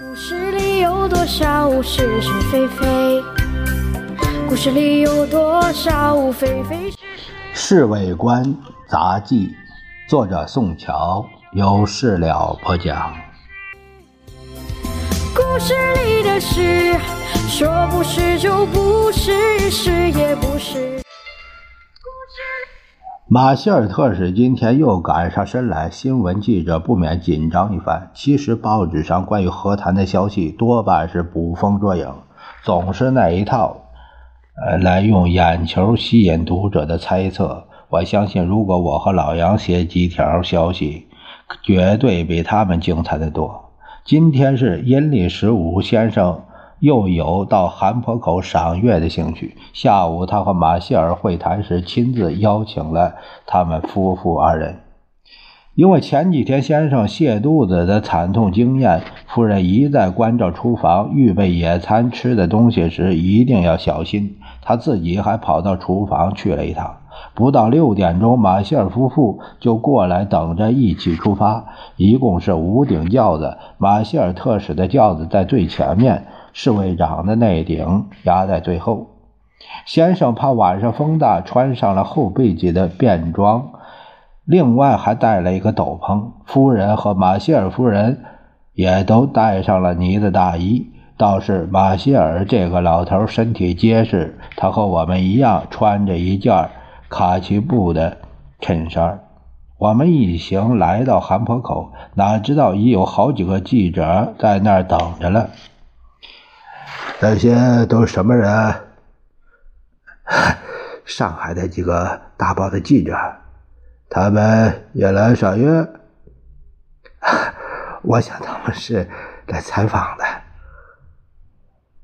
故事里有多少是是非非？故事里有多少非非是是？《侍卫官杂记》，作者宋乔，有事了播讲。故事里的事，说不是就不是，是也不是。马歇尔特使今天又赶上身来，新闻记者不免紧张一番。其实报纸上关于和谈的消息多半是捕风捉影，总是那一套，呃，来用眼球吸引读者的猜测。我相信，如果我和老杨写几条消息，绝对比他们精彩的多。今天是阴历十五，先生。又有到韩坡口赏月的兴趣。下午，他和马歇尔会谈时，亲自邀请了他们夫妇二人。因为前几天先生泻肚子的惨痛经验，夫人一再关照厨房预备野餐吃的东西时一定要小心。他自己还跑到厨房去了一趟。不到六点钟，马歇尔夫妇就过来等着一起出发。一共是五顶轿子，马歇尔特使的轿子在最前面。侍卫长的那顶压在最后。先生怕晚上风大，穿上了厚背脊的便装，另外还带了一个斗篷。夫人和马歇尔夫人也都带上了呢子大衣。倒是马歇尔这个老头身体结实，他和我们一样穿着一件卡其布的衬衫。我们一行来到韩坡口，哪知道已有好几个记者在那儿等着了。那些都是什么人？上海的几个大报的记者，他们也来赏月。我想他们是来采访的，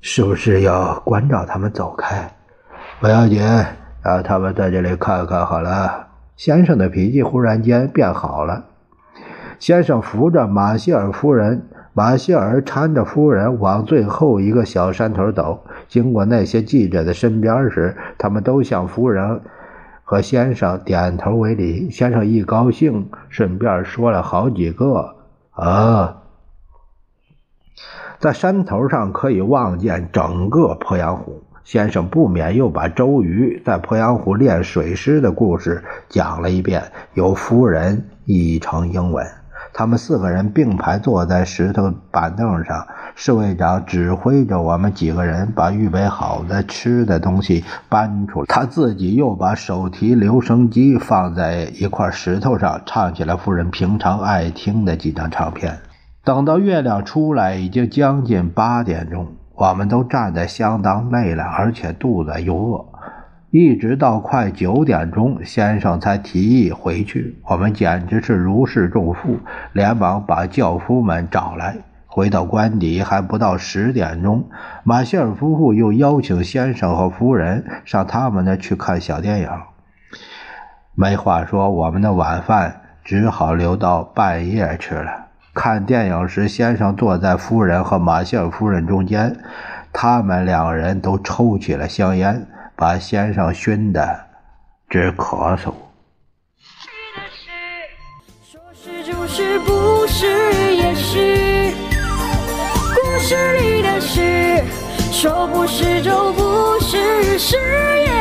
是不是要关照他们走开？不要紧，让他们在这里看看好了。先生的脾气忽然间变好了。先生扶着马歇尔夫人。马歇尔搀着夫人往最后一个小山头走，经过那些记者的身边时，他们都向夫人和先生点头为礼。先生一高兴，顺便说了好几个啊。在山头上可以望见整个鄱阳湖。先生不免又把周瑜在鄱阳湖练水师的故事讲了一遍，由夫人译成英文。他们四个人并排坐在石头板凳上，侍卫长指挥着我们几个人把预备好的吃的东西搬出来。他自己又把手提留声机放在一块石头上，唱起了夫人平常爱听的几张唱片。等到月亮出来，已经将近八点钟，我们都站得相当累了，而且肚子又饿。一直到快九点钟，先生才提议回去。我们简直是如释重负，连忙把轿夫们找来。回到官邸还不到十点钟，马歇尔夫妇又邀请先生和夫人上他们那去看小电影。没话说，我们的晚饭只好留到半夜吃了。看电影时，先生坐在夫人和马歇尔夫人中间，他们两人都抽起了香烟。把先生熏得直咳嗽。说是就是，不是也是。故事里的事，说不是就不是，是也。